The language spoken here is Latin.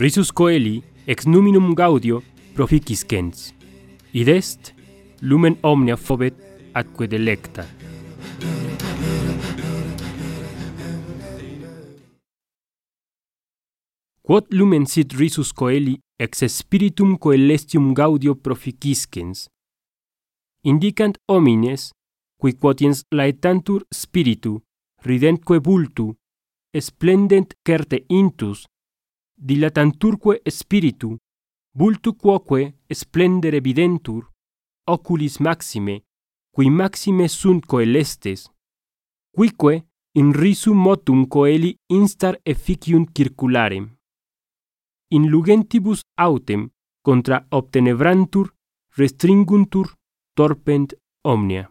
Risus coeli ex numinum gaudio proficis gens. Id est lumen omnia fobet atque delecta. Quod lumen sit risus coeli ex spiritum coelestium gaudio proficiscens, indicant homines, qui quotiens laetantur spiritu, ridentque vultu, esplendent certe intus, dilatanturque spiritu, bultu quoque splendere videntur, oculis maxime, qui maxime sunt coelestes, quique in risum motum coeli instar efficiunt circularem. In lugentibus autem contra obtenebrantur restringuntur torpent omnia.